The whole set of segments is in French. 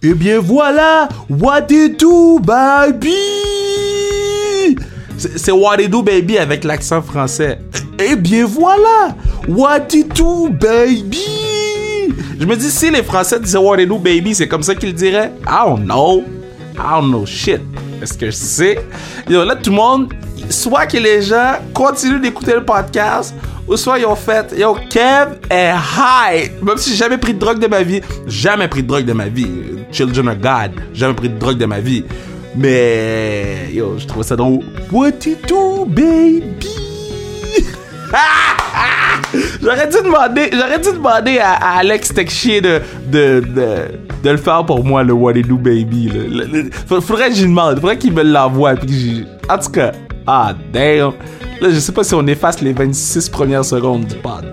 Eh bien voilà, what they do, baby! C'est do, baby, avec l'accent français. Eh bien voilà, what they do, baby! Je me dis, si les Français disaient do, baby, c'est comme ça qu'ils diraient. I don't know. I don't know shit. Est-ce que je sais? Yo, là, tout le monde, soit que les gens continuent d'écouter le podcast, ou soit ils ont fait, yo, Kev est high. Même si j'ai jamais pris de drogue de ma vie, jamais pris de drogue de ma vie. Children of God, jamais pris de drogue de ma vie. Mais, yo, je trouve ça drôle. What you do, baby? j'aurais dû demander, j'aurais dû demander à, Alex Texier de, de, de, de, le faire pour moi, le What You Do Baby. faudrait que j'y demande, faudrait qu'il me l'envoie. En tout cas, ah, damn. Là, je sais pas si on efface les 26 premières secondes du pod.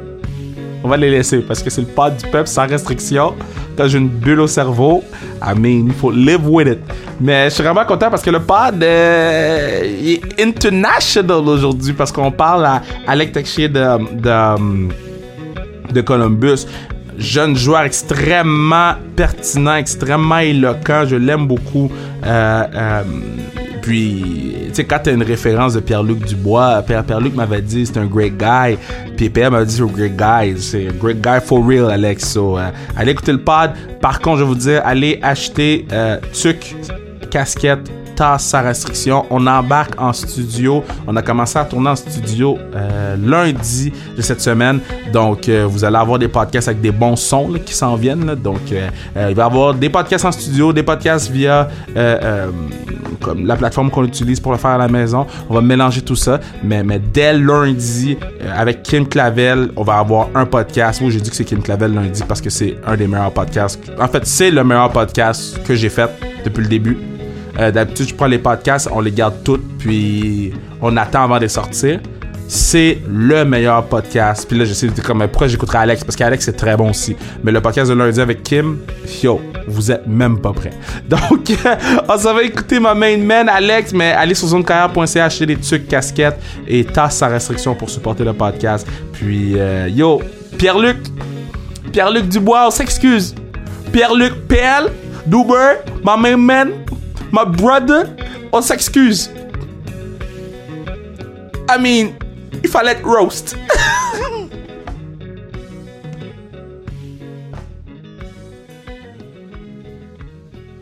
On va les laisser parce que c'est le pod du peuple sans restriction. Quand j'ai une bulle au cerveau, I mean, il faut live with it. Mais je suis vraiment content parce que le pod euh, est international aujourd'hui parce qu'on parle à Alec Texier de, de, de Columbus jeune joueur extrêmement pertinent, extrêmement éloquent. Je l'aime beaucoup. Euh, euh, puis, tu sais, quand t'as une référence de Pierre-Luc Dubois, Pierre-Luc m'avait dit c'est un great guy. Puis Pierre m'avait dit c'est un great guy. C'est un great guy for real, Alex. Euh, allez écouter le pod. Par contre, je vais vous dire, allez acheter euh, Tuc, casquette, tasse sa restriction. On embarque en studio. On a commencé à tourner en studio euh, lundi de cette semaine. Donc, euh, vous allez avoir des podcasts avec des bons sons qui s'en viennent. Donc, euh, il va y avoir des podcasts en studio, des podcasts via comme la plateforme qu'on utilise pour le faire à la maison. On va mélanger tout ça. Mais, mais dès lundi, avec Kim Clavel, on va avoir un podcast. Oui, j'ai dit que c'est Kim Clavel lundi parce que c'est un des meilleurs podcasts. En fait, c'est le meilleur podcast que j'ai fait depuis le début. Euh, d'habitude, je prends les podcasts, on les garde toutes, puis on attend avant de les sortir. C'est le meilleur podcast. Puis là, je sais comme pourquoi j'écouterai Alex? Parce qu'Alex c'est très bon aussi. Mais le podcast de lundi avec Kim, yo, vous êtes même pas prêts. Donc, on s'en va écouter ma main man Alex, mais allez sur zonecarrière.ca acheter des trucs, casquettes et tasse sa restriction pour supporter le podcast. Puis, euh, yo, Pierre-Luc, Pierre-Luc Dubois, on s'excuse. Pierre-Luc PL, Duber, ma main man, My brother, on s'excuse. I mean, il fallait roast.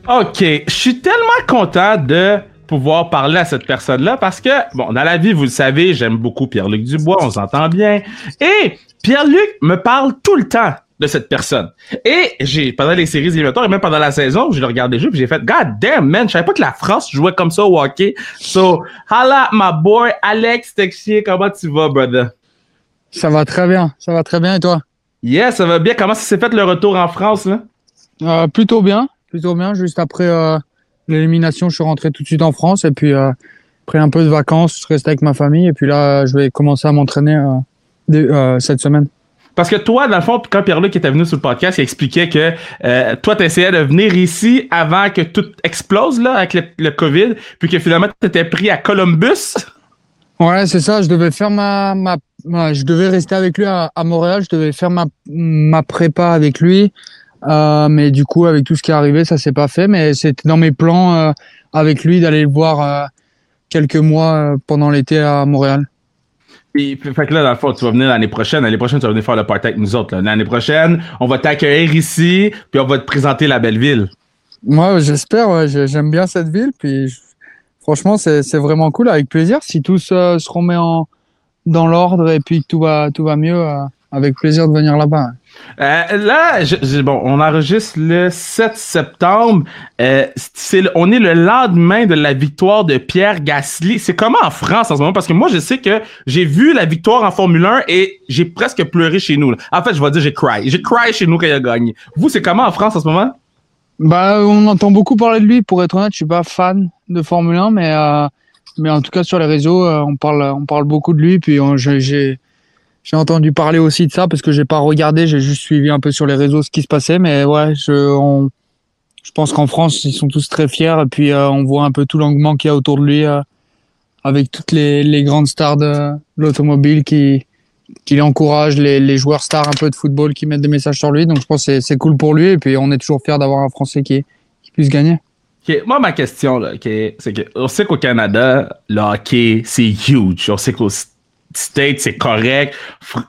ok, je suis tellement content de pouvoir parler à cette personne-là parce que, bon, dans la vie, vous le savez, j'aime beaucoup Pierre-Luc Dubois, on s'entend bien. Et Pierre-Luc me parle tout le temps de cette personne. Et j'ai pendant les séries éliminatoires et même pendant la saison, je le regardé jouer puis j'ai fait God damn man, je savais pas que la France jouait comme ça au hockey. So, holla my boy Alex Texier, comment tu vas brother? Ça va très bien, ça va très bien et toi? Yeah, ça va bien. Comment ça s'est fait le retour en France là? Euh, plutôt bien, plutôt bien. Juste après euh, l'élimination, je suis rentré tout de suite en France et puis euh, pris un peu de vacances, je restais avec ma famille et puis là, je vais commencer à m'entraîner cette semaine. Parce que toi, dans le fond, quand Pierre-Luc était venu sur le podcast, il expliquait que euh, toi, tu essayais de venir ici avant que tout explose là, avec le, COVID, puis que finalement, tu étais pris à Columbus. Ouais, c'est ça. Je devais faire ma, ma, je devais rester avec lui à, Montréal. Je devais faire ma, ma prépa avec lui. Euh, mais du coup, avec tout ce qui est arrivé, ça s'est pas fait. Mais c'était dans mes plans euh, avec lui d'aller le voir euh, quelques mois pendant l'été à Montréal. Puis, fait que là, dans le fond, tu vas venir l'année prochaine. L'année prochaine, tu vas venir faire le party avec nous autres. L'année prochaine, on va t'accueillir ici, puis on va te présenter la belle ville. Moi, j'espère. Ouais, J'aime bien cette ville. Puis, franchement, c'est vraiment cool. Avec plaisir. Si tout se, se remet en, dans l'ordre et puis que tout va, tout va mieux, euh, avec plaisir de venir là-bas. Euh, là, je, bon, on enregistre le 7 septembre. Euh, on est le lendemain de la victoire de Pierre Gasly. C'est comment en France en ce moment? Parce que moi, je sais que j'ai vu la victoire en Formule 1 et j'ai presque pleuré chez nous. En fait, je vais dire j'ai cry. J'ai cry chez nous quand il a gagné. Vous, c'est comment en France en ce moment? Bah, on entend beaucoup parler de lui. Pour être honnête, je suis pas fan de Formule 1, mais euh, mais en tout cas sur les réseaux, on parle on parle beaucoup de lui. Puis j'ai j'ai entendu parler aussi de ça parce que j'ai pas regardé, j'ai juste suivi un peu sur les réseaux ce qui se passait. Mais ouais, je, pense qu'en France, ils sont tous très fiers et puis euh, on voit un peu tout l'engouement qu'il y a autour de lui euh, avec toutes les, grandes stars de, l'automobile qui, qui l'encouragent, les, joueurs stars un peu de football qui mettent des messages sur lui. Donc je pense que c'est cool pour lui et puis on est toujours fiers d'avoir un Français qui, puisse gagner. Moi, ma question, c'est que on sait qu'au Canada, le hockey, c'est huge. On sait qu'au States, c'est correct.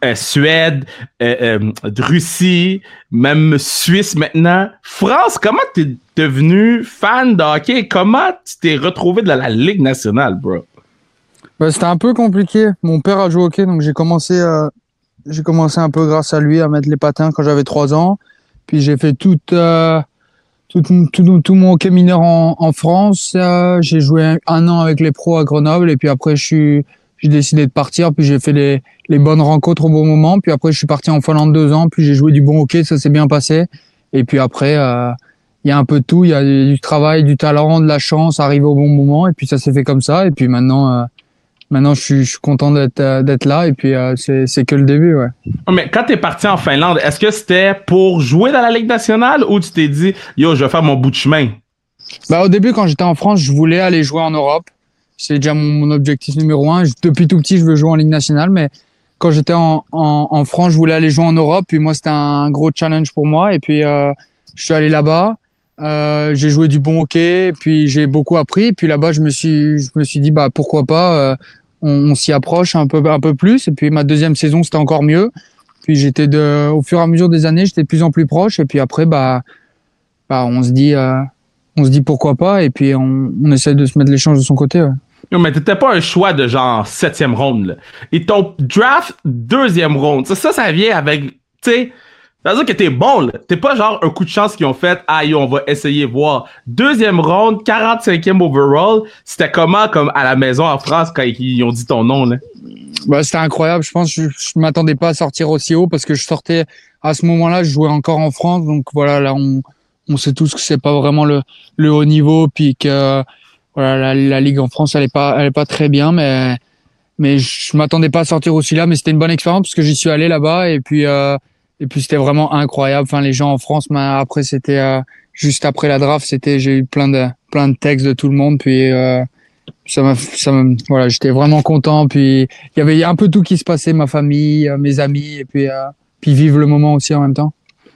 Euh, Suède, euh, euh, Russie, même Suisse maintenant. France, comment t'es devenu fan de hockey? Comment tu t'es retrouvé dans la Ligue nationale, bro? Bah, c'était un peu compliqué. Mon père a joué au hockey, donc j'ai commencé, j'ai commencé un peu grâce à lui à mettre les patins quand j'avais trois ans. Puis j'ai fait tout, tout, tout, mon hockey mineur en France. j'ai joué un an avec les pros à Grenoble et puis après je suis j'ai décidé de partir, puis j'ai fait les, les, bonnes rencontres au bon moment, puis après je suis parti en Finlande deux ans, puis j'ai joué du bon hockey, ça s'est bien passé, et puis après euh, il y a un peu de tout, il y a du travail, du talent, de la chance, arriver au bon moment, et puis ça s'est fait comme ça, et puis maintenant euh, maintenant je suis, je suis content d'être euh, d'être là, et puis c'est c'est que le début, ouais. Mais quand t'es parti en Finlande, est-ce que c'était pour jouer dans la Ligue nationale ou tu t'es dit yo je vais faire mon bout de chemin? Bah au début quand j'étais en France, je voulais aller jouer en Europe c'est déjà mon, objectif numéro un. Depuis tout petit, je veux jouer en Ligue nationale, mais quand j'étais en, en, France, je voulais aller jouer en Europe. Puis moi, c'était un gros challenge pour moi. Et puis, euh, je suis allé là-bas. Euh, j'ai joué du bon hockey. Puis j'ai beaucoup appris. Puis là-bas, je me suis, je me suis dit, bah pourquoi pas. Euh, on, s'y approche un peu, un peu plus. Et puis ma deuxième saison, c'était encore mieux. Puis j'étais de, au fur et à mesure des années, j'étais de plus en plus proche. Et puis après, bah, bah on se dit, on se dit pourquoi pas. Et puis on, essaie de se mettre les chances de son côté. Non, mais t'étais pas un choix de genre septième ronde, là. Et ton draft deuxième ronde, ça, ça, vient avec, tu sais, c'est-à-dire que t'es bon, là. T'es pas genre un coup de chance qu'ils ont fait, aïe, on va essayer voir. Deuxième ronde, 45e overall, c'était comment, comme à la maison en France, quand ils ont dit ton nom, là? Bah, c'était incroyable. Je pense que je, je m'attendais pas à sortir aussi haut parce que je sortais, à ce moment-là, je jouais encore en France. Donc voilà, là, on, on sait tous que c'est pas vraiment le, le haut niveau, puis que, voilà, la, ligue en France, elle est pas, elle est pas très bien, mais mais je m'attendais pas à sortir aussi là, mais c'était une bonne expérience parce que j'y suis allé là-bas et puis euh, et puis c'était vraiment incroyable. Enfin, les gens en France, mais après c'était euh, juste après la draft, c'était j'ai eu plein de plein de textes de tout le monde, puis euh, ça m'a ça m'a voilà, j'étais vraiment content. Puis il y avait un peu tout qui se passait, ma famille, mes amis, et puis puis vivre le moment aussi en même temps.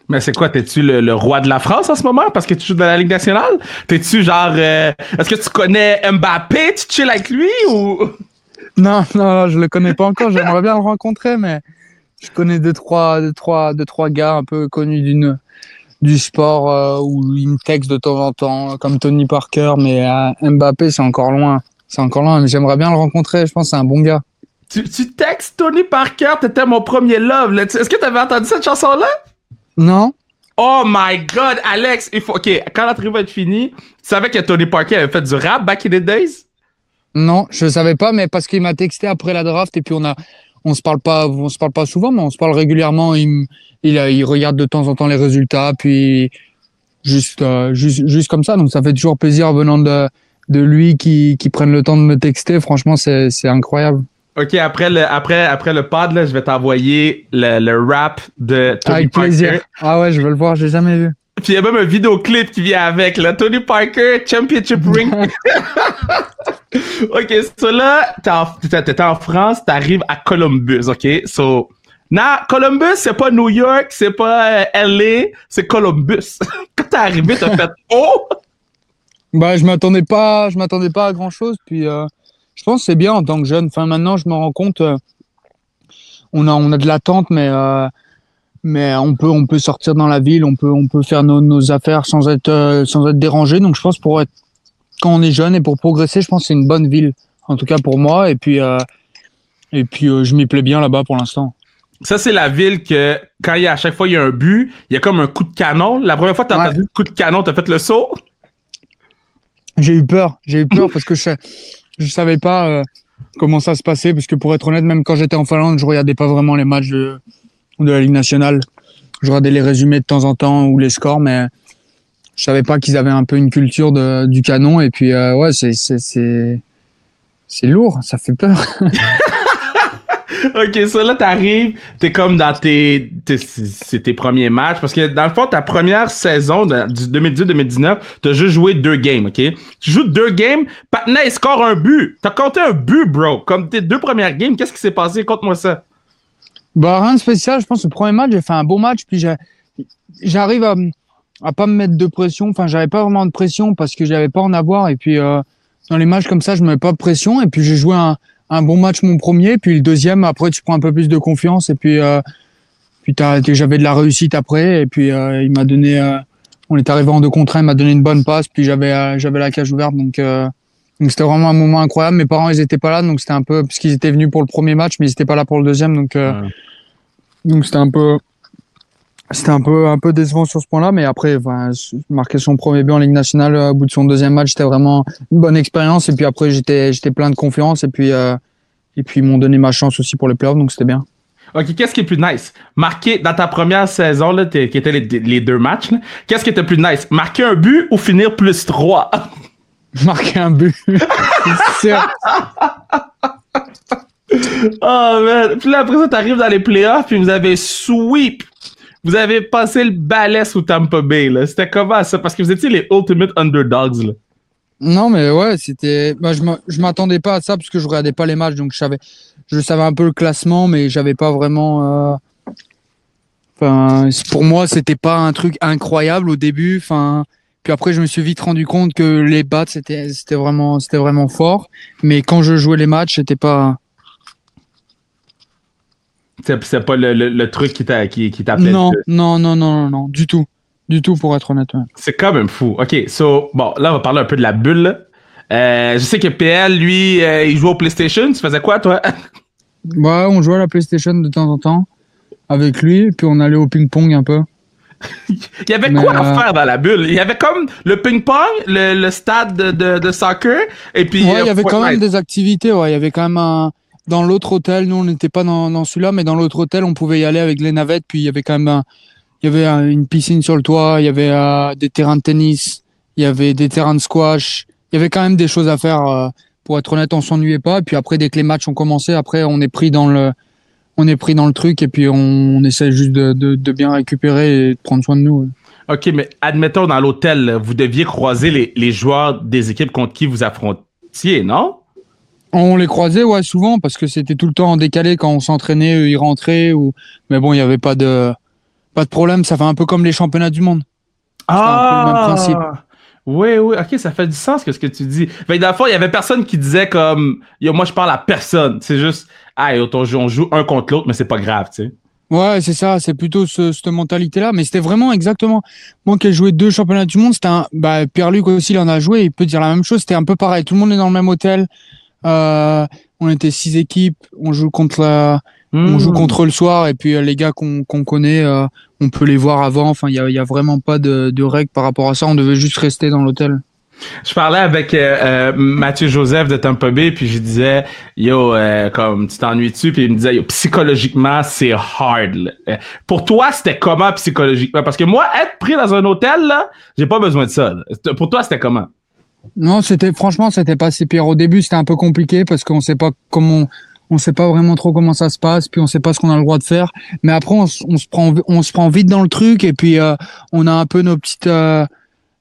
Mais c'est quoi, t'es-tu le, roi de la France en ce moment parce que tu joues dans la Ligue nationale? T'es-tu genre, euh, est-ce que tu connais Mbappé? Tu chill avec lui ou? Non, non, je le connais pas encore. J'aimerais bien le rencontrer, mais je connais deux, trois, deux, trois, deux, trois gars un peu connus d'une, du sport euh, où ils me textent de temps en temps, comme Tony Parker, mais euh, Mbappé, c'est encore loin. C'est encore loin, mais j'aimerais bien le rencontrer. Je pense que c'est un bon gars. Tu, tu textes Tony Parker, t'étais mon premier love. Est-ce que t'avais entendu cette chanson-là? Non. Oh my god, Alex, il faut. Ok, quand la tribu va être finie, tu savais que Tony Parker avait fait du rap back in the days? Non, je savais pas, mais parce qu'il m'a texté après la draft et puis on a, on se parle pas, on se parle pas souvent, mais on se parle régulièrement. Il, il, il regarde de temps en temps les résultats, puis juste, euh, juste, juste comme ça. Donc ça fait toujours plaisir venant de, de lui qui, qui prenne le temps de me texter. Franchement, c'est, c'est incroyable. OK, après le, après, après le pod, là, je vais t'envoyer le, le rap de Tony avec Parker. plaisir. Ah ouais, je veux le voir, j'ai jamais vu. Puis il y a même un vidéoclip qui vient avec, là. Tony Parker, Championship Ring. OK, so là, t'es en, en France, t'arrives à Columbus, OK? So, now, Columbus, c'est pas New York, c'est pas euh, LA, c'est Columbus. Quand t'es arrivé, t'as fait « Oh! » Bah, je m'attendais pas, je m'attendais pas à grand chose, puis... Euh je pense que c'est bien en tant que jeune. Enfin, maintenant, je me rends compte, euh, on a, on a de l'attente, mais, euh, mais on peut, on peut sortir dans la ville, on peut, on peut faire nos, nos affaires sans être, euh, sans être dérangé. Donc, je pense pour être, quand on est jeune et pour progresser, je pense que c'est une bonne ville. En tout cas pour moi. Et puis, et puis, je m'y plais bien là-bas pour l'instant. Ça, c'est la ville que, quand il y a, à chaque fois il y a un but, il y a comme un coup de canon. La première fois que t'as entendu le coup de canon, t'as fait le saut? J'ai eu peur. J'ai eu peur parce que je, je savais pas euh, comment ça se passait parce que pour être honnête, même quand j'étais en Finlande, je regardais pas vraiment les matchs de, la Ligue nationale. Je regardais les résumés de temps en temps ou les scores, mais je savais pas qu'ils avaient un peu une culture de, du canon. Et puis euh, ouais, c'est c'est c'est lourd, ça fait peur. ok, ça là, t'arrives, t'es comme dans tes, tes premiers matchs, parce que dans le fond, ta première saison de, du 2018-2019, t'as juste joué deux games, ok? Tu joues deux games, Patna, il score un but. T'as compté un but, bro. Comme tes deux premières games, qu'est-ce qui s'est passé? Conte-moi ça. Bah, rien de spécial. Je pense que le premier match, j'ai fait un beau match, puis j'arrive à, à pas me mettre de pression. Enfin, j'avais pas vraiment de pression parce que j'avais pas en avoir. Et puis, euh, dans les matchs comme ça, je me mets pas de pression. Et puis, j'ai joué un, un bon match mon premier. Puis le deuxième, après, tu prends un peu plus de confiance. Et puis, euh, puis t'as- j'avais de la réussite après. Et puis, euh, il m'a donné. euh, on est arrivé en deux contre un. Il m'a donné une bonne passe. Puis j'avais, euh, j'avais la cage ouverte. Donc, euh, donc c'était vraiment un moment incroyable. Mes parents, ils étaient pas là. Donc, c'était un peu parce qu'ils étaient venus pour le premier match, mais ils étaient pas là pour le deuxième. Donc, euh, Ouais. donc c'était un peu. C'était un peu un peu décevant sur ce point-là, mais après, enfin, marquer son premier but en Ligue nationale euh, au bout de son deuxième match, c'était vraiment une bonne expérience. Et puis après, j'étais j'étais plein de confiance et puis euh, et puis ils m'ont donné ma chance aussi pour les playoffs, donc c'était bien. OK, qu'est-ce qui est plus nice? Marquer dans ta première saison, là, qui étaient les, les deux matchs, qu'est-ce qui était plus nice? Marquer un but ou finir plus 3? Marquer un but. C'est sûr. oh man. Puis là, après ça, t'arrives dans les playoffs, puis vous avez sweep. Vous avez passé le balai sous Tampa Bay. C'était comment ça? Parce que vous étiez les ultimate underdogs, là. Non, mais ouais, c'était. Bah, je m'a- je m'attendais pas à ça parce que je regardais pas les matchs, donc je savais, un peu le classement, mais j'avais pas vraiment. euh, Enfin, pour moi, c'était pas un truc incroyable au début. Enfin, puis après, je me suis vite rendu compte que les bats, c'était, c'était vraiment, c'était vraiment fort. Mais quand je jouais les matchs, c'était pas. C'est c'est pas le, le, le truc qui t'a qui, qui. Non, non, non, non, non, non, du tout, du tout, pour être honnête. C'est quand même fou. OK, so, bon, là, on va parler un peu de la bulle. Euh, je sais que PL, lui, euh, il joue au PlayStation. Tu faisais quoi, toi? Ouais, on jouait à la PlayStation de temps en temps avec lui, puis on allait au ping-pong un peu. Il y avait Mais, quoi à euh, faire dans la bulle? Il y avait comme le ping-pong, le, le stade de, de, de soccer, et puis... Ouais, il y avait quand même des activités. Ouais, il y avait quand même un. Dans l'autre hôtel, nous on n'était pas dans, dans celui-là, mais dans l'autre hôtel, on pouvait y aller avec les navettes. Puis il y avait quand même un- il y avait un- une piscine sur le toit, il y avait euh, des terrains de tennis, il y avait des terrains de squash. Il y avait quand même des choses à faire. euh, pour être honnête, on s'ennuyait pas. Et puis après, dès que les matchs ont commencé, après on est pris dans le, on est pris dans le truc et puis on, on essaie juste de, de, de bien récupérer et de prendre soin de nous. OK, mais admettons, dans l'hôtel, vous deviez croiser les, les joueurs des équipes contre qui vous affrontiez, non? On les croisait, ouais, souvent, parce que c'était tout le temps en décalé quand on s'entraînait, ils rentraient, ou, mais bon, il n'y avait pas de, pas de problème. Ça fait un peu comme les championnats du monde. un peu le même principe. Ah! Oui, oui, ok, ça fait du sens que ce que tu dis. Fait que dans le fond, il y avait personne qui disait comme, Yo, moi je parle à personne. C'est juste, ah, yo, on joue, on joue un contre l'autre, mais c'est pas grave, tu sais. Ouais, c'est ça, c'est plutôt ce, cette mentalité-là. Mais c'était vraiment exactement, moi qui ai joué deux championnats du monde, c'était un, bah, Pierre-Luc aussi, il en a joué, il peut dire la même chose. C'était un peu pareil. Tout le monde est dans le même hôtel. Euh, on était six équipes. On joue contre la, On Hmm. joue contre eux le soir et puis euh, les gars qu'on connaît, euh, on peut les voir avant. Enfin, il y a, il y a vraiment pas de, de règles par rapport à ça. On devait juste rester dans l'hôtel. Je parlais avec euh, Mathieu Joseph de Tampa Bay, puis je disais, yo, euh, comme tu t'ennuies-tu, puis il me disait, yo, psychologiquement, c'est hard. là. Pour toi, c'était comment psychologiquement? Parce que moi, être pris dans un hôtel, là, j'ai pas besoin de ça. là. Pour toi, c'était comment? Non, c'était franchement, c'était pas si pire. Au début, c'était un peu compliqué parce qu'on sait pas comment, on sait pas vraiment trop comment ça se passe, puis on sait pas ce qu'on a le droit de faire. Mais après, on, se prend, on se prend vite dans le truc et puis euh, on a un peu nos petites, euh,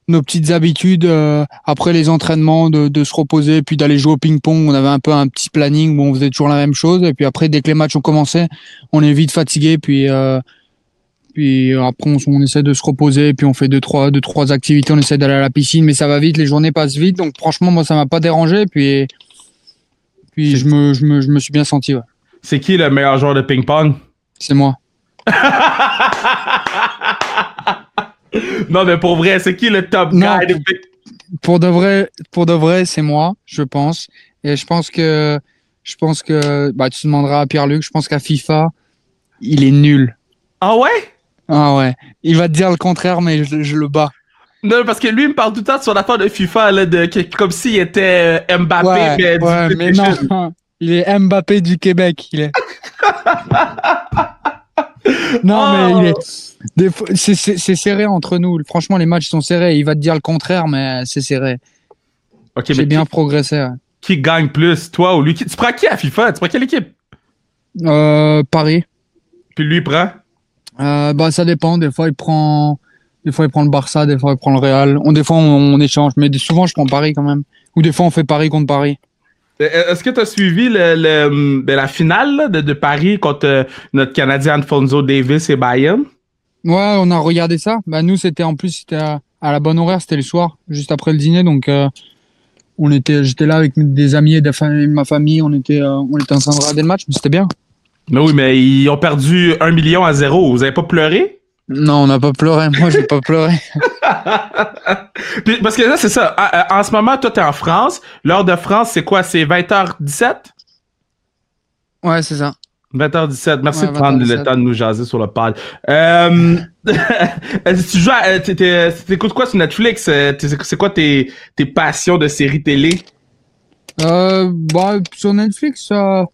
nos petites habitudes euh, après les entraînements de, de se reposer, puis d'aller jouer au ping-pong. On avait un peu un petit planning où on faisait toujours la même chose. Et puis après, dès que les matchs ont commencé, on est vite fatigué, puis euh, puis euh, après, on, essaie de se reposer, puis on fait deux trois, deux trois activités. On essaie d'aller à la piscine, mais ça va vite. Les journées passent vite, donc franchement, moi, ça m'a pas dérangé. Puis puis je me, je me, je me suis bien senti. Ouais. C'est qui le meilleur joueur de ping-pong? C'est moi. Non, mais pour vrai, c'est qui le top Non. guy de ping? Pour de vrai, pour de vrai, c'est moi, je pense. Et je pense que, je pense que, bah, tu demanderas à Pierre-Luc. Je pense qu'à FIFA, il est nul. Ah ouais? Ah ouais. Il va te dire le contraire, mais je, je le bats. Non, parce que lui, il me parle tout le temps de son affaire de FIFA, là, de, comme s'il était euh, Mbappé, ouais, mais ouais, non. Il est Mbappé du Québec. Il est. non, Oh. mais il est. fois- C'est serré entre nous. Franchement, les matchs sont serrés. Il va te dire le contraire, mais c'est serré. Ok, mais J'ai bien qui, progressé. ouais. qui gagne plus, toi ou lui? Qui- Tu prends qui à FIFA? Tu prends quelle équipe? Euh, Paris. Puis lui, il prend? Euh, bah, ça dépend. Des fois, il prend. Des fois, il prend le Barça. Des fois, il prend le Real. On, des fois, on, on échange. Mais souvent, je prends Paris quand même. Ou des fois, on fait Paris contre Paris. Euh, Est-ce que tu as suivi le, le- ben, la finale là, de, de Paris contre euh, notre Canadien Alfonso Davis et Bayern? Ouais, on a regardé ça. Bah nous, c'était en plus c'était à, à la bonne horaire, c'était le soir, juste après le dîner, donc euh, on était, j'étais là avec des amis et de ma famille, on était, euh, on était en train de regarder le match, mais c'était bien. Mais oui, mais ils ont perdu un million à zéro. Vous avez pas pleuré? Non, on n'a pas pleuré. Moi, j'ai pas pleuré. Parce que là, c'est ça. En, en ce moment, toi, t'es en France. L'heure de France, c'est quoi? C'est 20h17? Ouais, c'est ça. 20h17. Merci Ouais, de prendre 20h17. le temps de nous jaser sur le pad. Euh, tu joues à- t'es- t'écoutes quoi sur Netflix? Euh, C'est quoi tes, tes passions de séries télé? Euh, bah, sur Netflix, euh,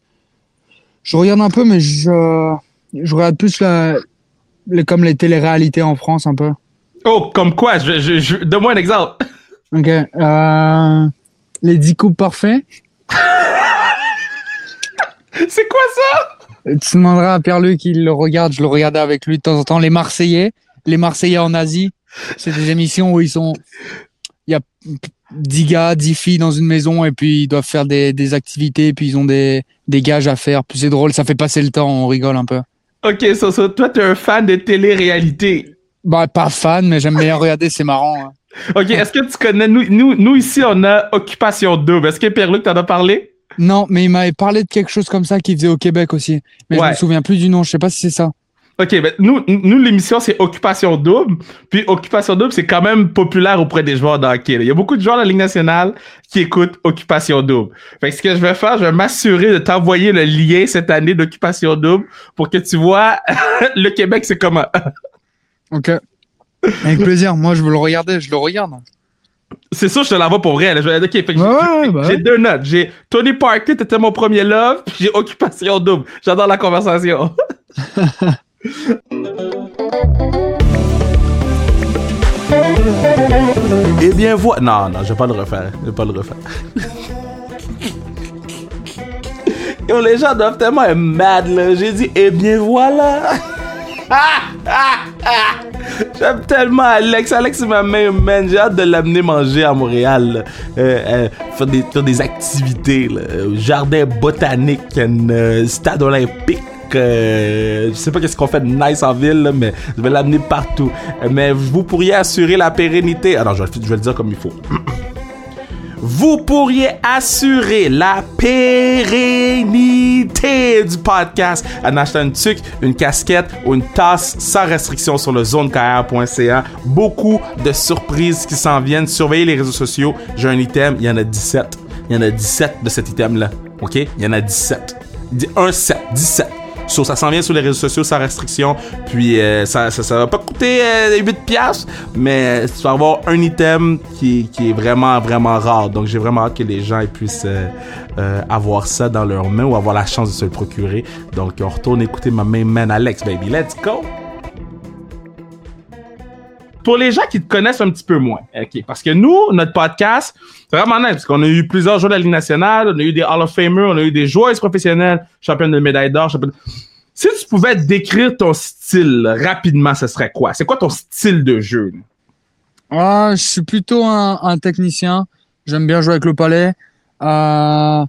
je regarde un peu, mais je, je regarde plus la, les, comme les téléréalités en France, un peu. Oh, comme quoi? Je, je, je- Donne-moi un exemple. Ok. Euh, les 10 coupes parfaits. C'est quoi ça? Tu demanderas à Pierre-Luc, il le regarde, je le regardais avec lui de temps en temps. Les Marseillais, les Marseillais en Asie, c'est des émissions où ils sont, il y a 10 gars, 10 filles dans une maison et puis ils doivent faire des, des activités, puis ils ont des, des gages à faire. Puis c'est drôle, ça fait passer le temps, on rigole un peu. Ok, so, so, toi, t'es un fan de télé-réalité. Bah, pas fan, mais j'aime bien regarder, c'est marrant. hein. Ok, est-ce que tu connais, nous, nous, nous ici, on a Occupation Double. Est-ce que Pierre-Luc t'en a parlé? Non, mais il m'avait parlé de quelque chose comme ça qu'il faisait au Québec aussi. Mais je Ouais. me souviens plus du nom, je sais pas si c'est ça. Ok, ben nous, nous l'émission c'est Occupation Double. Puis Occupation Double, c'est quand même populaire auprès des joueurs de hockey. là. Il y a beaucoup de joueurs de la Ligue nationale qui écoutent Occupation Double. Fait que ce que je vais faire, je vais m'assurer de t'envoyer le lien cette année d'Occupation Double pour que tu vois le Québec c'est comment. Ok. Avec plaisir, moi je veux le regarder, je le regarde. C'est sûr, je te l'envoie pour vrai. Je j'ai- ouais, bah deux notes. J'ai Tony Parker, t'étais mon premier love, puis j'ai Occupation Double. J'adore la conversation. Eh bien, voilà. Non, non, je vais pas le refaire. Je vais pas le refaire. Les gens doivent tellement être mad, là. J'ai dit, eh bien, voilà. J'aime tellement Alex. Alex, c'est ma main man. J'ai hâte de l'amener manger à Montréal. Euh, euh, faire, des, faire des activités. Jardin botanique, euh, stade olympique. Euh, je sais pas qu'est-ce qu'on fait de nice en ville, mais je vais l'amener partout. Mais vous pourriez assurer la pérennité. Ah non, je vais, je vais le dire comme il faut. vous pourriez assurer la pérennité du podcast en achetant une tuque, une casquette ou une tasse sans restriction sur le zonekr.ca. Beaucoup de surprises qui s'en viennent. Surveillez les réseaux sociaux. J'ai un item, il y en a 17. Il y en a 17 de cet item-là. OK? Il y en a 17. Di- Un 7, 17. So, ça s'en vient sur les réseaux sociaux sans restriction. Puis euh, ça, ça, ça va pas coûter euh, 8 piastres, mais tu vas avoir un item qui, qui est vraiment, vraiment rare. Donc j'ai vraiment hâte que les gens puissent euh, euh, avoir ça dans leurs mains ou avoir la chance de se le procurer. Donc on retourne écouter ma main man Alex, baby. Let's go! Pour les gens qui te connaissent un petit peu moins, ok, parce que nous, notre podcast, c'est vraiment nice, parce qu'on a eu plusieurs joueurs de la Ligue nationale, on a eu des Hall of Famers, on a eu des joueurs professionnels, championne de médaille d'or. Si tu pouvais décrire ton style rapidement, ce serait quoi? C'est quoi ton style de jeu? Ah, je suis plutôt un, technicien. J'aime bien jouer avec le palais. Euh,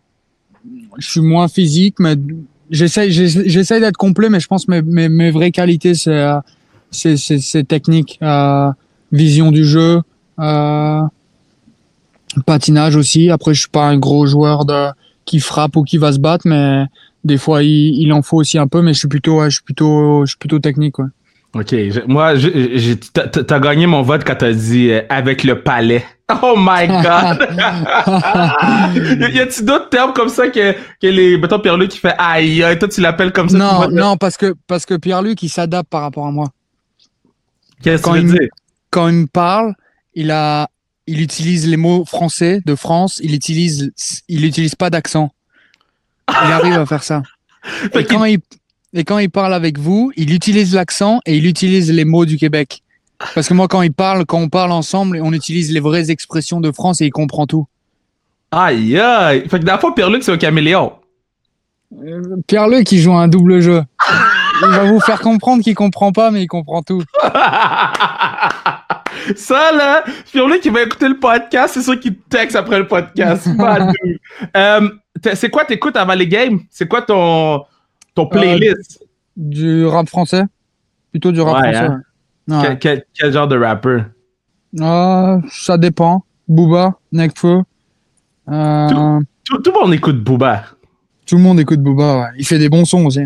je suis moins physique, mais j'essaye, j'essa- j'essaye d'être complet, mais je pense que mes, vraies qualités, c'est, c'est technique, euh, vision du jeu, euh, patinage aussi. Après, je suis pas un gros joueur de, qui frappe ou qui va se battre, mais des fois, il, il en faut aussi un peu, mais je suis plutôt, ouais, je suis plutôt, je suis plutôt technique, ouais. Ok, je- moi, t'as gagné mon vote quand t'as dit euh, avec le palais. Oh my god! y a-tu d'autres termes comme ça que, que les, mettons Pierre-Luc qui fait aïe, toi tu l'appelles comme ça? Non, non, parce que, parce que Pierre-Luc, il s'adapte par rapport à moi. Qu'est-ce que il- dire? quand il me parle, il a, il utilise les mots français de France. Il utilise, il utilise pas d'accent. Il arrive à faire ça. Et quand il, et quand il parle avec vous, il utilise l'accent et il utilise les mots du Québec. Parce que moi, quand il parle, quand on parle ensemble, on utilise les vraies expressions de France et il comprend tout. Aïe, aïe! Fait que la fois, Pierre-Luc, c'est un caméléon. Euh, Pierre-Luc, il joue un double jeu. Il va vous faire comprendre qu'il comprend pas, mais il comprend tout. Ça, là, Pierre-Luc qui va écouter le podcast, c'est sûr qu'il te texte après le podcast. Pas nous. Euh, c'est quoi t'écoutes avant les games? C'est quoi ton, ton playlist? Du rap français. Plutôt du rap Ouais, français. hein. Ouais. Quel, quel- quel genre de rapper? Euh, ça dépend. Booba, Nekfeu. Euh, Tout- Tout, tout le monde écoute Booba. tout le monde écoute Booba, ouais. Il fait des bons sons aussi.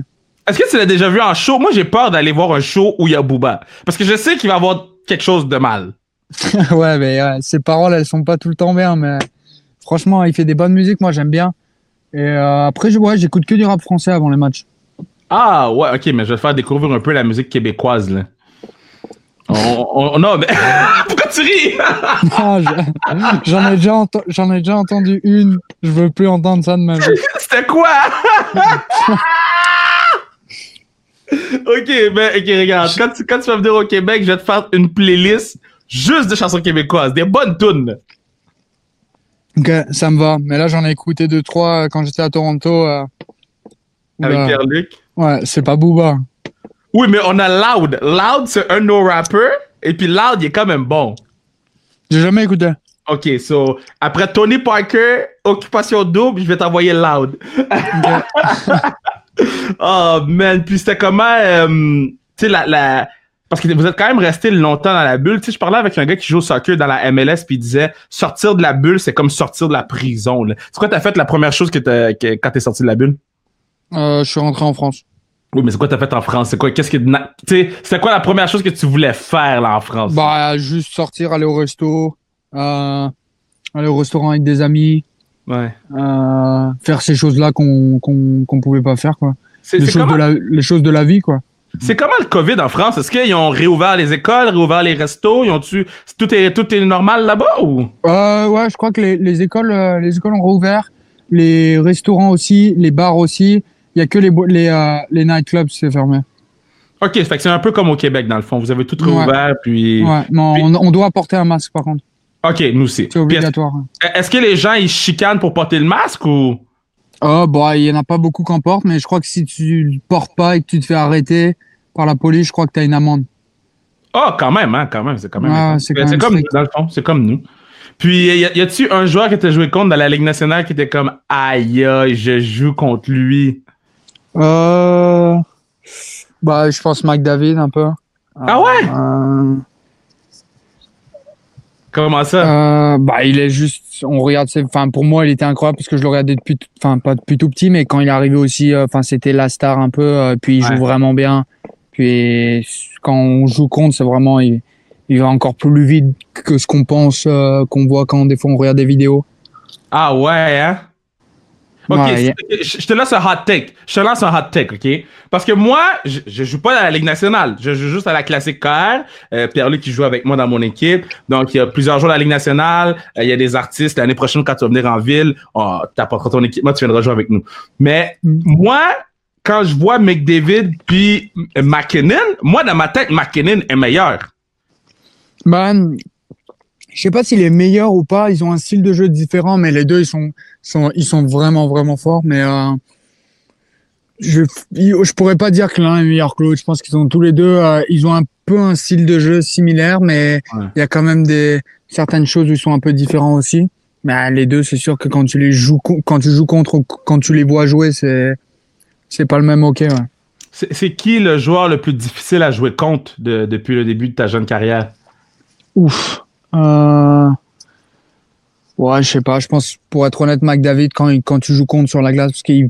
Est-ce que tu l'as déjà vu en show? Moi, j'ai peur d'aller voir un show où il y a Booba. Parce que je sais qu'il va avoir quelque chose de mal. ouais, mais ouais, ses paroles, elles sont pas tout le temps bien, mais franchement, il fait des bonnes musiques, moi j'aime bien. Et euh, après, je- ouais, j'écoute que du rap français avant les matchs. Ah, ouais, ok, mais je vais te faire découvrir un peu la musique québécoise, là. On, on- non, mais. Pourquoi tu ris? J'en ai déjà j'en ai déjà entendu une. Je veux plus entendre ça de ma vie. C'était quoi? Ok, ben, ok, regarde. Quand tu, quand tu vas venir au Québec, je vais te faire une playlist juste de chansons québécoises. Des bonnes tunes. Ok, ça me va. Mais là, j'en ai écouté deux trois euh, quand j'étais à Toronto. euh, Avec. Pierre-Luc. Ouais, c'est pas Booba. Oui, mais on a Loud. Loud, c'est un de nos rappers. Et puis Loud, il est quand même bon. J'ai jamais écouté. Ok, so, après Tony Parker, Occupation Double, je vais t'envoyer Loud. oh, man. Puis c'était comment, euh, tu sais, la, la, parce que vous êtes quand même resté longtemps dans la bulle. Tu sais, je parlais avec un gars qui joue au soccer dans la MLS, puis il disait, sortir de la bulle, c'est comme sortir de la prison. C'est quoi t'as fait la première chose que t'as, que, quand t'es sorti de la bulle? Euh, je suis rentré en France. Oui, mais c'est quoi t'as fait en France? C'est quoi, qu'est-ce que, tu c'était quoi la première chose que tu voulais faire, là, en France? Bah, juste sortir, aller au resto, euh, aller au restaurant avec des amis, Ouais. euh, faire ces choses-là qu'on qu'on qu'on pouvait pas faire, quoi. Les choses, comment, de la, les choses de la vie, quoi. c'est comment le COVID en France? Est-ce qu'ils ont réouvert les écoles, réouvert les restos? Ils ont tu tout est, tout est normal là-bas ou? Euh, ouais, je crois que les, les écoles, euh, les écoles ont rouvert, les restaurants aussi, les bars aussi. Il y a que les les euh, les nightclubs c'est fermé. OK, c'est un peu comme au Québec, dans le fond. Vous avez tout Ouais. puis... Ouais, mais puis- on, on doit porter un masque par contre. OK, nous aussi. C'est obligatoire. Est-ce que les gens, ils chicanent pour porter le masque ou... Oh, bah, il y en a pas beaucoup qui en portent, mais je crois que si tu le portes pas et que tu te fais arrêter par la police, je crois que tu as une amende. Oh, quand même, hein, quand même. C'est quand même... C'est même comme nous, dans le fond. C'est comme nous. Puis, y, a- y a-tu un joueur que t'as joué contre dans la Ligue nationale qui était comme « Aïe, aïe, je joue contre lui? Euh... Bah, je pense McDavid un peu. ». Ah ouais? Euh, Comment ça? euh, bah, il est juste, on regarde, enfin, pour moi, il était incroyable parce que je le regardais depuis, enfin, pas depuis tout petit, mais quand il est arrivé aussi, euh, enfin, c'était la star un peu, euh, puis il Ouais. joue vraiment bien. Puis, quand on joue contre, c'est vraiment, il, il va encore plus vite que ce qu'on pense, euh, qu'on voit quand des fois on regarde des vidéos. Ah ouais, hein? Ok, Ouais, je te lance un hot take. Je te lance un hot take, ok? Parce que moi, je, je joue pas à la Ligue nationale. Je joue juste à la classique KR. Euh, Pierre-Luc qui joue avec moi dans mon équipe. Donc, il y a plusieurs joueurs de la Ligue nationale. Euh, il y a des artistes. L'année prochaine, quand tu vas venir en ville, oh, t'apporteras ton équipement, tu viendras jouer avec nous. Mais Mm. moi, quand je vois McDavid puis McKinnon, moi, dans ma tête, McKinnon est meilleur. Ben, je sais pas s'il est meilleur ou pas. Ils ont un style de jeu différent, mais les deux, ils sont, sont, ils sont vraiment, vraiment forts. Mais euh, je, je pourrais pas dire que l'un est meilleur que l'autre. Je pense qu'ils ont tous les deux, euh, ils ont un peu un style de jeu similaire, mais il Ouais. y a quand même des certaines choses où ils sont un peu différents aussi. Mais euh, les deux, c'est sûr que quand tu les joues, quand tu joues contre, ou quand tu les vois jouer, c'est, c'est pas le même hockey. Ouais. C'est c'est qui le joueur le plus difficile à jouer contre de- depuis le début de ta jeune carrière? Ouf. Euh... Ouais, je sais pas. Je pense, pour être honnête, McDavid, quand, il- quand tu joues contre sur la glace, parce qu'il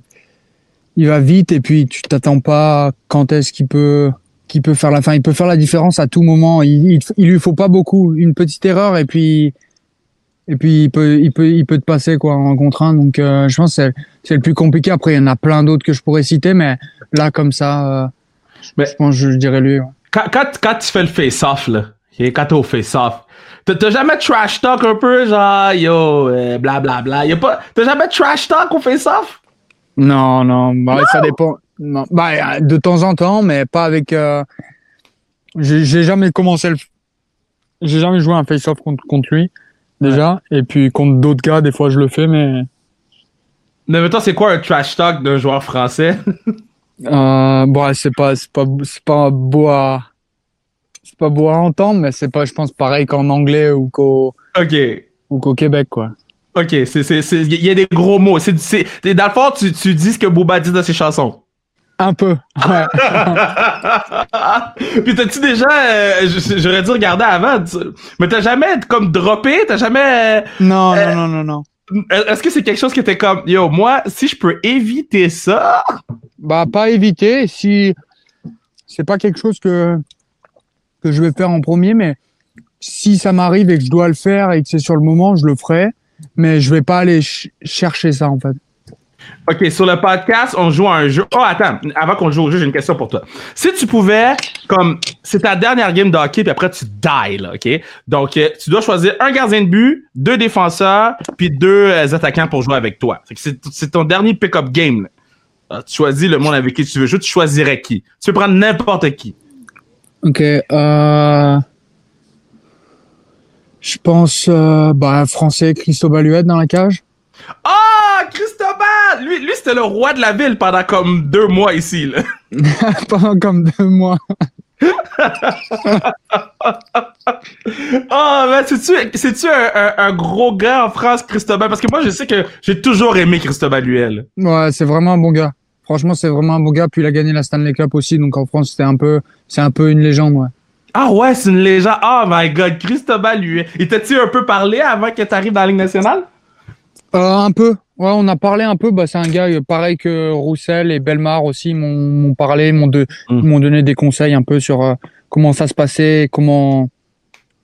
il va vite et puis tu t'attends pas quand est-ce qu'il peut, qu'il peut faire la fin. Il peut faire la différence à tout moment. Il, il, il lui faut pas beaucoup. Une petite erreur et puis, et puis il peut, il peut, il peut te passer quoi en contre un. Donc, euh, je pense que c'est, c'est le plus compliqué. Après, il y en a plein d'autres que je pourrais citer, mais là, comme ça, euh, Mais- je pense que je dirais lui. ouais. quand, quand, quand tu fais le face-off, là, quand t'es au face-off, t'as jamais trash talk un peu, genre, yo, euh, blablabla. Pas, t'as jamais trash talk au face-off? Non, non, bah, ça dépend. Non. Bah, euh, de temps en temps, mais pas avec. Euh... J'ai jamais commencé le. J'ai jamais joué un face-off contre, contre lui, déjà. Et puis contre d'autres gars, des fois je le fais, mais. Mais mettons, c'est quoi un trash talk d'un joueur français? Euh, bon, c'est pas, c'est pas, pas beau à. Pas beau à entendre, mais c'est pas, je pense, pareil qu'en anglais ou qu'au ou qu'au Québec, quoi. Ok, c'est, y a des gros mots. C'est, c'est, dans le fond, tu, tu dis ce que Booba dit dans ses chansons. Un peu. Ouais. Puis t'as-tu déjà, euh, j'aurais dû regarder avant, tu- mais t'as jamais comme droppé, t'as jamais. Non, Euh, non, non, non, non. Est-ce que c'est quelque chose qui était comme, yo, moi, si je peux éviter ça, Bah, pas éviter. Si c'est pas quelque chose que que je vais faire en premier, mais si ça m'arrive et que je dois le faire et que c'est sur le moment, je le ferai. Mais je vais pas aller ch- chercher ça en fait. Ok, sur le podcast, on joue à un jeu. Oh, attends, avant qu'on joue au jeu, j'ai une question pour toi. Si tu pouvais, comme, c'est ta dernière game de hockey, puis après tu die, ok? Donc, euh, tu dois choisir un gardien de but, deux défenseurs, puis deux euh, attaquants pour jouer avec toi. C'est, ton dernier pick-up game. Alors, tu choisis le monde avec qui tu veux jouer, tu choisirais qui? Tu peux prendre n'importe qui. Ok. Euh... Je pense euh, bah français Christophe Huet dans la cage. Ah, Cristobal! Lui, lui c'était le roi de la ville pendant comme deux mois ici, là. Pas comme deux mois. Ah, mais c'est-tu, un, un- un gros gars en France, Cristobal? Parce que moi, je sais que j'ai toujours aimé Cristobal Luel. Ouais, c'est vraiment un bon gars. Franchement, c'est vraiment un bon gars. Puis il a gagné la Stanley Cup aussi, donc en France, c'était un peu, c'est un peu une légende, ouais. Ah ouais, c'est une légende. Oh my god, Cristobal Luel. Il t'a-tu un peu parlé avant que t'arrives dans la Ligue nationale? Euh, un peu. Ouais, on a parlé un peu. Bah, c'est un gars euh, pareil que Roussel et Belmar aussi m'ont parlé, m'ont de, Mm. m'ont donné des conseils un peu sur euh, comment ça se passait, comment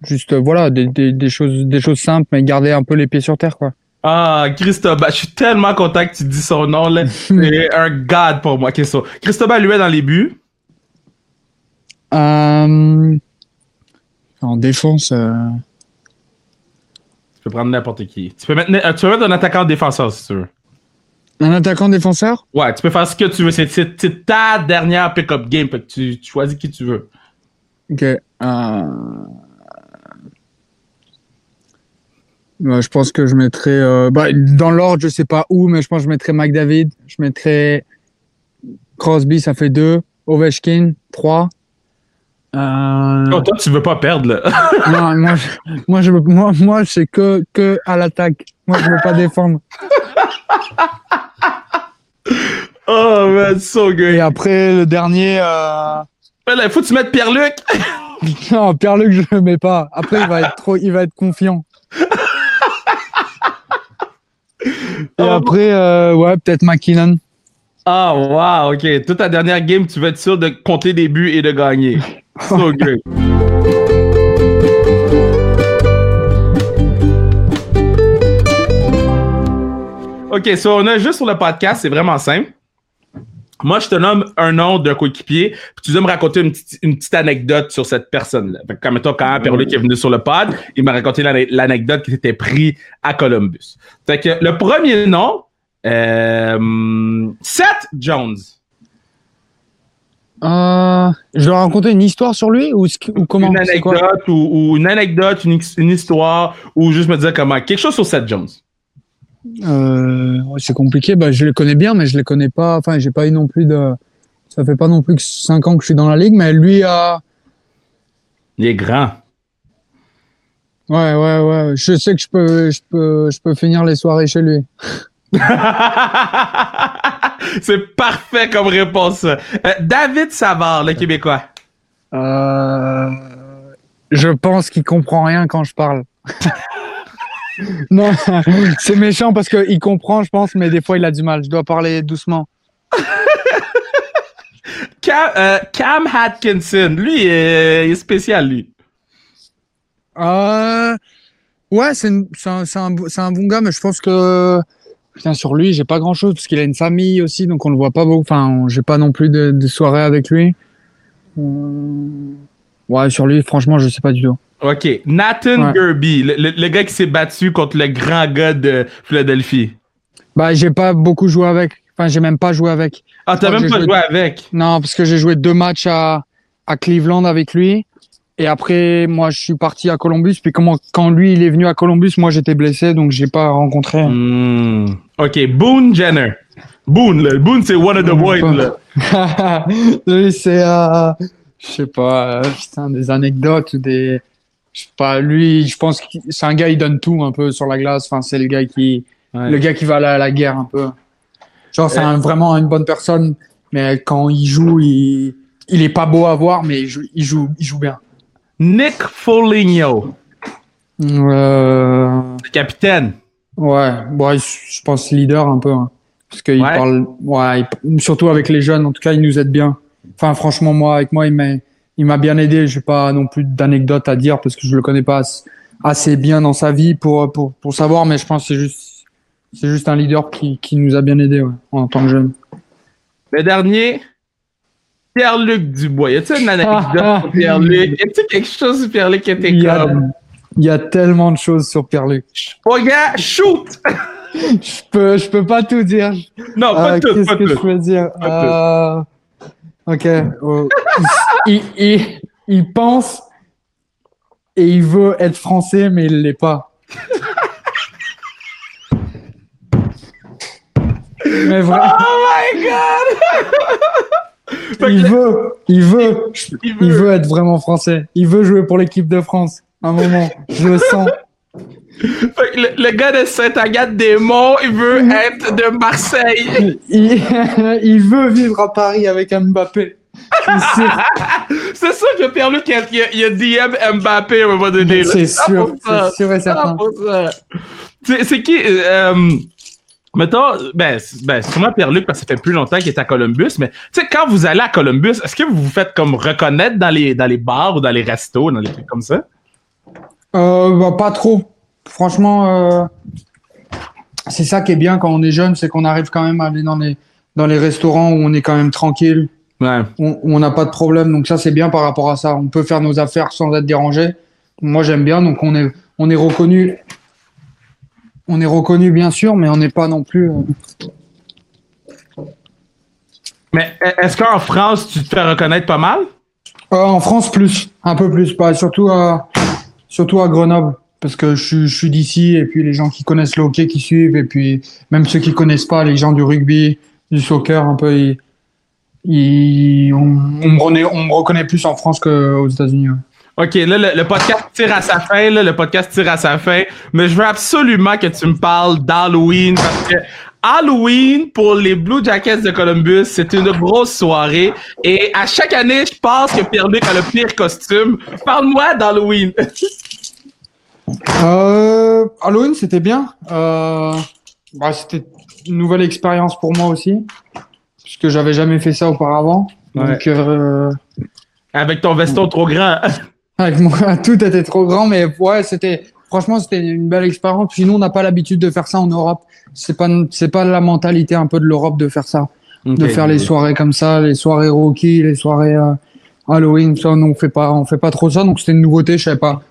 juste voilà des, des, des choses des choses simples, mais garder un peu les pieds sur terre, quoi. Ah, Cristobal, je suis tellement content que tu dis son nom, là. C'est un god pour moi. So, Cristobal Luel dans les buts. Euh, en défense. euh, Tu peux prendre n'importe qui. Tu peux mettre, euh, tu peux mettre un attaquant défenseur si tu veux. Un attaquant défenseur? Ouais, tu peux faire ce que tu veux. C'est, ta dernière pick-up game. Fait que tu, tu choisis qui tu veux. Ok. Euh... je pense que je mettrais. euh, bah, dans l'ordre, je sais pas où, mais je pense que je mettrais McDavid. Je mettrais Crosby, ça fait deux. Ovechkin, trois. Euh... Oh, toi, tu veux pas perdre, là. non, moi, je, moi, je, moi, moi, c'est que, que à l'attaque. Moi, je veux pas défendre. oh, man, so good. Et après, le dernier. Euh... Ouais, là, faut que tu mettes Pierre-Luc. Non, Pierre-Luc, je le mets pas. Après, il va être trop, il va être confiant. Et Oh. après, euh, ouais, peut-être McKinnon. Ah, wow, ok. Toute ta dernière game, tu vas être sûr de compter des buts et de gagner. Ok, so on a juste sur le podcast, c'est vraiment simple. Moi, je te nomme un nom d'un coéquipier, puis tu dois me raconter une petite, anecdote sur cette personne-là. Comme mettons, quand Pierre-Luc est venu sur le pod, il m'a raconté l'ane- l'anecdote qui s'était pris à Columbus. Fait que le premier nom, euh, Seth Jones. Euh, je dois raconter une histoire sur lui ou, comment une anecdote ou, ou une anecdote, une, histoire, ou juste me dire comment. Quelque chose sur Seth Jones. Euh, C'est compliqué. Bah, je le connais bien, mais je le connais pas. Enfin, j'ai pas eu non plus de. Ça fait pas non plus que cinq ans que je suis dans la ligue, mais lui a. Il est grand. Ouais, ouais, ouais. Je sais que je peux, je peux, je peux finir les soirées chez lui. C'est parfait comme réponse. Euh, David Savard, le Québécois. Euh, je pense qu'il comprend rien quand je parle. non, c'est méchant parce qu'il comprend, je pense, mais des fois il a du mal. Je dois parler doucement. Cam, euh, Cam Atkinson, lui, il est spécial, lui. Euh, ouais, un, un, c'est un bon gars, mais je pense que putain, sur lui, j'ai pas grand chose parce qu'il a une famille aussi, donc on le voit pas beaucoup. Enfin, j'ai pas non plus de, de soirée avec lui. Euh, Ouais, sur lui, franchement, je sais pas du tout. OK. Nathan Ouais. Gerby, le, le- le gars qui s'est battu contre le grand gars de Philadelphie. Bah, j'ai pas beaucoup joué avec. Enfin, j'ai même pas joué avec. Ah, t'as même pas joué joué- avec? Non, parce que j'ai joué deux matchs à, à Cleveland avec lui. Et après, moi, je suis parti à Columbus. Puis comment, quand lui, il est venu à Columbus, moi, j'étais blessé, donc j'ai pas rencontré. Hmm. OK. Boone Jenner. Boone, là. Boone, c'est one of the boys, lui, c'est, euh, je sais pas, euh, putain, des anecdotes ou des, je sais pas, lui, je pense que c'est un gars, il donne tout un peu sur la glace. Enfin, c'est le gars qui, Ouais. le gars qui va à la, à la guerre un peu. Genre, c'est un- vraiment une bonne personne. mais quand il joue, il, il est pas beau à voir, mais il joue, il joue, il joue bien. Nick Foligno, Euh, le capitaine. ouais, bon, je pense leader un peu, hein. parce qu'il Ouais. parle, ouais, il- surtout avec les jeunes. En tout cas, il nous aide bien. Enfin, franchement, moi, avec moi, il m'a, il m'a bien aidé. J'ai pas non plus d'anecdotes à dire parce que je le connais pas as- assez bien dans sa vie pour pour pour savoir, mais je pense que c'est juste, c'est juste un leader qui qui nous a bien aidé ouais, en tant que jeune. Le dernier, Pierre-Luc Dubois. Y a-t-il une anecdote sur Pierre-Luc? Y a-t-il quelque chose sur Pierre-Luc qui était comme. il y a tellement de choses sur Pierre-Luc. Oh, gars, shoot! Je peux, je peux pas tout dire. Non, pas Euh, tout, Qu'est-ce pas que je tout. peux dire? Euh, Ok. euh, il, il, il pense et il veut être français, mais il l'est pas. mais vrai, Oh my god! Il veut, il veut, Il il veut. être vraiment français. Il veut jouer pour l'équipe de France. Un moment, je le sens. Fait que le, le gars de Saint-Agathe-des-Monts, il veut être de Marseille. Il, il veut vivre à Paris avec Mbappé. C'est sûr que Pierre-Luc, il, il, a- DM Mbappé à un moment donné. C'est sûr, c'est sûr et certain. C'est c'est qui... Euh, mettons, ben, c'est- ben, sûrement Pierre-Luc, parce que ça fait plus longtemps qu'il est à Columbus, mais tu sais, quand vous allez à Columbus, est-ce que vous vous faites comme reconnaître dans les, dans les bars ou dans les restos, dans les trucs comme ça? Euh, bah, pas trop. Franchement, euh, c'est ça qui est bien quand on est jeune, c'est qu'on arrive quand même à aller dans les, dans les restaurants où on est quand même tranquille, Ouais. où où on n'a pas de problème. Donc ça, c'est bien par rapport à ça. On peut faire nos affaires sans être dérangé. Moi, j'aime bien. Donc on est, on est reconnu. On est reconnu, bien sûr, mais on n'est pas non plus. euh, Mais est-ce qu'en France, tu te fais reconnaître pas mal? Euh, en France, plus, un peu plus, pas surtout à, surtout à Grenoble, parce que je, suis- je suis d'ici et puis les gens qui connaissent le hockey qui suivent et puis même ceux qui connaissent pas, les gens du rugby, du soccer, un peu, ils, ils- on, on me reconnaît, on me reconnaît plus en France qu'aux États-Unis. ouais. OK, là, le, le podcast tire à sa fin, là, le podcast tire à sa fin, mais je veux absolument que tu me parles d'Halloween, parce que Halloween, pour les Blue Jackets de Columbus, c'est une grosse soirée, et à chaque année, je pense que Pierre-Luc a le pire costume. Parle-moi d'Halloween. Euh, Halloween, c'était bien. Euh, bah, c'était une nouvelle expérience pour moi aussi, puisque j'avais jamais fait ça auparavant. Ouais. Donc, euh, Avec ton veston trop grand. Avec moi, tout était trop grand, mais ouais, c'était, franchement, c'était une belle expérience. Puis nous, on n'a pas l'habitude de faire ça en Europe. C'est pas, c'est pas la mentalité un peu de l'Europe de faire ça, de faire les soirées comme ça, les soirées Rocky, les soirées euh, Halloween, ça, on fait pas, on fait pas trop ça. Donc c'était une nouveauté, je savais pas,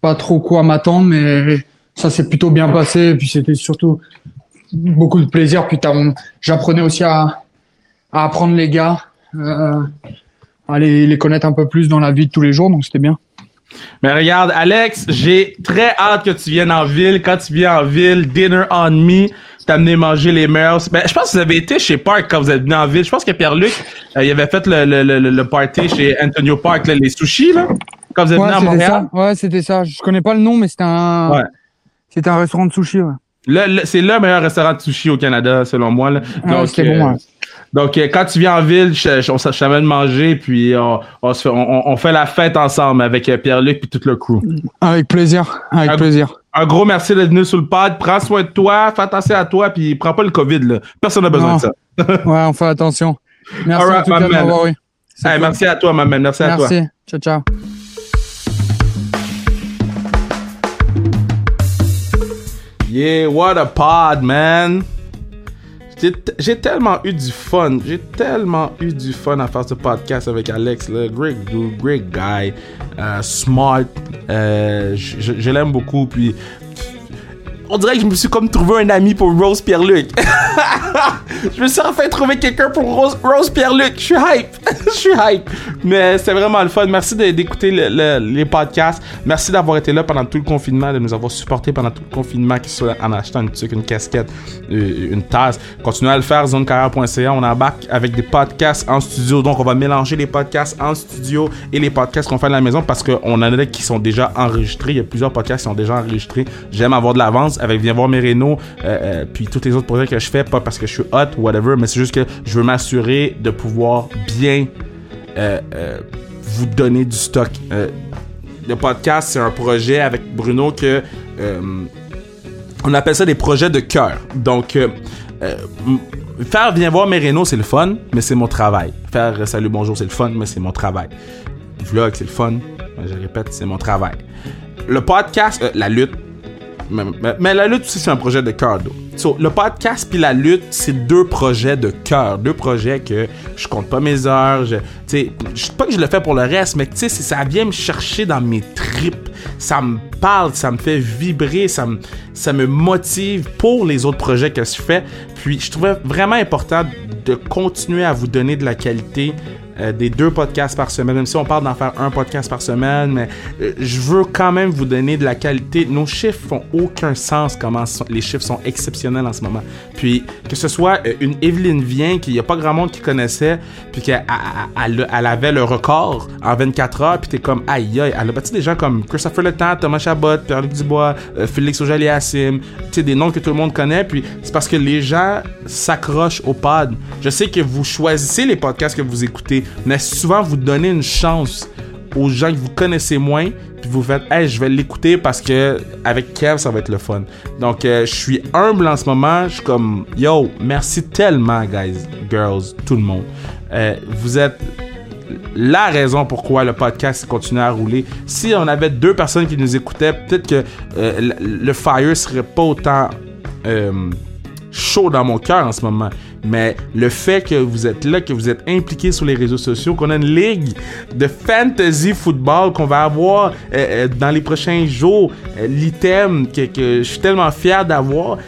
pas trop quoi m'attendre, mais ça s'est plutôt bien passé. Et puis c'était surtout beaucoup de plaisir. Puis j'apprenais aussi à, à apprendre les gars, euh, à les, connaître un peu plus dans la vie de tous les jours. Donc c'était bien. Mais regarde, Alex, j'ai très hâte que tu viennes en ville. Quand tu viens en ville, dinner on me, t'amener manger les meilleurs. Ben, je pense que vous avez été chez Park quand vous êtes venu en ville. Je pense que Pierre-Luc, euh, il avait fait le, le, le, le party chez Antonio Park, là, les sushis, là, quand vous êtes Ouais, venu à c'était Montréal. ça. Ouais, c'était ça. Je connais pas le nom, mais c'était un, Ouais. c'était un restaurant de sushi. Ouais. Le- le- c'est le meilleur restaurant de sushi au Canada, selon moi. Là. Ah, c'était euh, bon, ouais. Donc euh, quand tu viens en ville, je, je, on s- je t'amène manger, puis on, on, se fait, on, on fait la fête ensemble avec euh, Pierre-Luc et tout le crew. Avec plaisir. Avec Ah, plaisir. Un gros merci d'être venu sur le pod. Prends soin de toi, fais attention à toi, puis prends pas le COVID. Là. Personne n'a besoin Non. de ça. Ouais, on fait attention. Merci Alright, en tout my cas de man. m'avoir eu. C'est Hey, cool. merci à toi, ma man. Merci, à toi. Merci. Ciao, ciao. Yeah, what a pod, man. J'ai tellement eu du fun. J'ai tellement eu du fun à faire ce podcast avec Alex. Là. Great dude, great guy. euh, smart. je je- je l'aime beaucoup. Puis on dirait que je me suis comme trouvé un ami pour Rose Pierre-Luc. je me suis enfin trouvé quelqu'un pour Rose, Rose Pierre-Luc. Je suis hype. Je suis hype. Mais c'est vraiment le fun. Merci d'écouter le- le- les podcasts. Merci d'avoir été là pendant tout le confinement, de nous avoir supportés pendant tout le confinement, que ce soit en achetant une tuque, une casquette, euh, une tasse. Continuez à le faire, zonecarrière.ca. On embarque avec des podcasts en studio. Donc, on va mélanger les podcasts en studio et les podcasts qu'on fait à la maison parce qu'on en a qui sont déjà enregistrés. Il y a plusieurs podcasts qui sont déjà enregistrés. J'aime avoir de l'avance avec Viens voir mes rénaux, euh, euh, puis tous les autres projets que je fais, pas parce que je suis hot, whatever, mais c'est juste que je veux m'assurer de pouvoir bien euh, euh, vous donner du stock. Le podcast, c'est un projet avec Bruno que on appelle ça des projets de cœur. Donc, faire viens voir c'est le fun, mais c'est mon travail. Faire salut bonjour, c'est le fun, mais c'est mon travail. Vlog, c'est le fun, je répète, c'est mon travail. Le podcast, la lutte, mais, la lutte aussi, c'est un projet de cœur. le podcast puis la lutte, c'est deux projets de cœur. Deux projets que je compte pas mes heures. Je, sais pas que je le fais pour le reste, mais ça vient me chercher dans mes tripes. Ça me parle, ça me fait vibrer, ça me, ça me motive pour les autres projets que je fais. Puis je trouvais vraiment important de continuer à vous donner de la qualité euh, des deux podcasts par semaine, même si on parle d'en faire un podcast par semaine, mais euh, je veux quand même vous donner de la qualité. Nos chiffres font aucun sens comment les chiffres sont exceptionnels en ce moment. Puis que ce soit euh, une Evelyne Vien qui n'y a pas grand monde qui connaissait, puis qu'elle elle, avait le record en 24 heures, puis t'es comme aïe aïe, elle a battu des gens comme Christopher Le Thomas Chabot, Pierre-Luc Dubois, Félix Auger-Aliassime, tu sais des noms que tout le monde connaît, puis c'est parce que les gens s'accrochent au pod. Je sais que vous choisissez les podcasts que vous écoutez, mais souvent vous donnez une chance aux gens que vous connaissez moins, puis vous faites, hey, je vais l'écouter parce que avec Kev, ça va être le fun. Donc, euh, je suis humble en ce moment. Je suis comme, yo, merci tellement, guys, girls, tout le monde. Euh, vous êtes la raison pourquoi le podcast continue à rouler. Si on avait deux personnes qui nous écoutaient, peut-être que euh, le fire serait pas autant chaud dans mon cœur en ce moment. Mais le fait que vous êtes là, que vous êtes impliqué sur les réseaux sociaux, qu'on a une ligue de fantasy football qu'on va avoir euh, euh, dans les prochains jours, euh, l'item que, que, je suis tellement fier d'avoir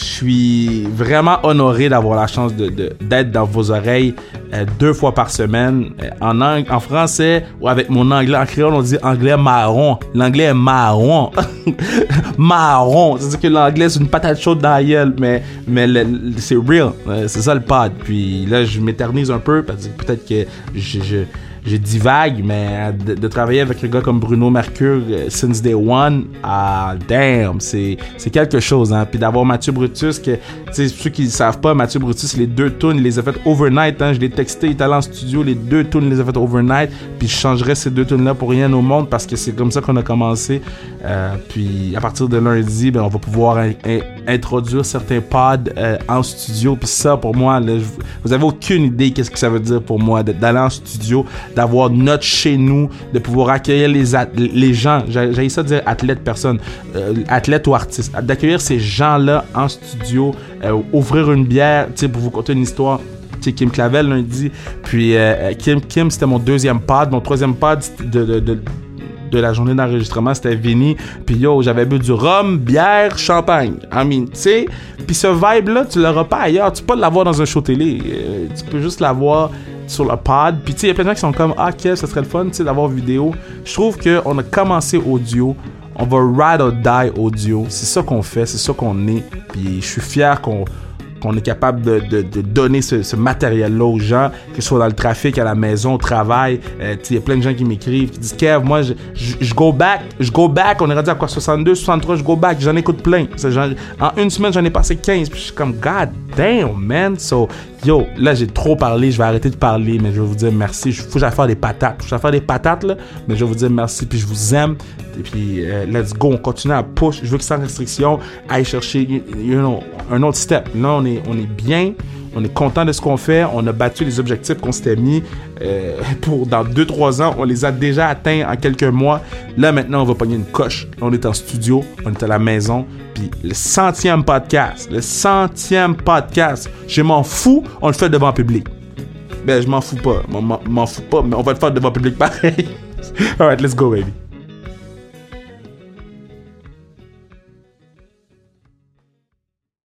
je suis vraiment honoré d'avoir la chance de, d'être dans vos oreilles euh, deux fois par semaine euh, en, en français ou avec mon anglais. En créole, on dit anglais marron. L'anglais est marron. marron. C'est-à-dire que l'anglais, c'est une patate chaude dans la gueule, mais, mais c'est real. Euh, c'est ça le pod. Puis là, je m'éternise un peu parce que peut-être que je j'ai divague, mais de, travailler avec un gars comme Bruno Mercure euh, since day one, ah damn, c'est quelque chose hein. Puis d'avoir Mathieu Brutus que ceux qui ne savent pas, Mathieu Brutus les deux tunes, il les a faites overnight hein. Je l'ai texté, il est allé en studio, les deux tunes il les a faites overnight. Puis je changerais ces deux tunes là pour rien au monde parce que c'est comme ça qu'on a commencé. Euh, puis à partir de lundi, ben on va pouvoir introduire certains pods euh, en studio. Puis ça pour moi, vous avez aucune idée qu'est-ce que ça veut dire pour moi d'aller en studio d'avoir notre chez nous, de pouvoir accueillir les, les gens, j'ai ça dire athlète, personne, euh, athlète ou artiste, d'accueillir ces gens-là en studio, euh, ouvrir une bière, pour vous conter une histoire. Kim Clavel lundi, puis euh, Kim, Kim c'était mon deuxième pod, mon troisième pod de, de, de de la journée d'enregistrement, c'était Vinny. Puis yo, j'avais bu du rhum, bière, champagne. I mean, tu sais. Puis ce vibe-là, tu l'auras pas ailleurs. Tu peux pas l'avoir dans un show télé. tu peux juste l'avoir sur le pod. Puis tu sais, il y a plein de gens qui sont comme Ah, quel, ça serait le fun d'avoir vidéo. Je trouve qu'on a commencé audio. On va ride or die audio. C'est ça qu'on fait, c'est ça qu'on est. Puis je suis fier qu'on qu'on est capable de, de, donner ce, matériel-là aux gens, que ce soit dans le trafic, à la maison, au travail. Euh, il y a plein de gens qui m'écrivent, qui disent Kev, moi, je, go back, je go back. On est rendu à quoi 62, 63, je go back. J'en écoute plein. en une semaine, j'en ai passé 15. Puis je suis comme, God damn, man. So, yo, là, j'ai trop parlé. Je vais arrêter de parler, mais je vais vous dire merci. Il faut que faire des patates. Je vais faire des patates, là, mais je vais vous dire merci. Puis je vous aime. Et puis, euh, let's go. On continue à push. Je veux que sans restriction, aille chercher un autre step. Là, on est, on est bien. On est content de ce qu'on fait. On a battu les objectifs qu'on s'était mis euh, pour dans 2-3 ans. On les a déjà atteints en quelques mois. Là, maintenant, on va pogner une coche. on est en studio. On est à la maison. Puis le centième podcast. Le centième podcast. Je m'en fous. On le fait devant public. Ben, je m'en fous pas. M'en fous pas. Mais on va le faire devant public pareil. Alright, let's go, baby.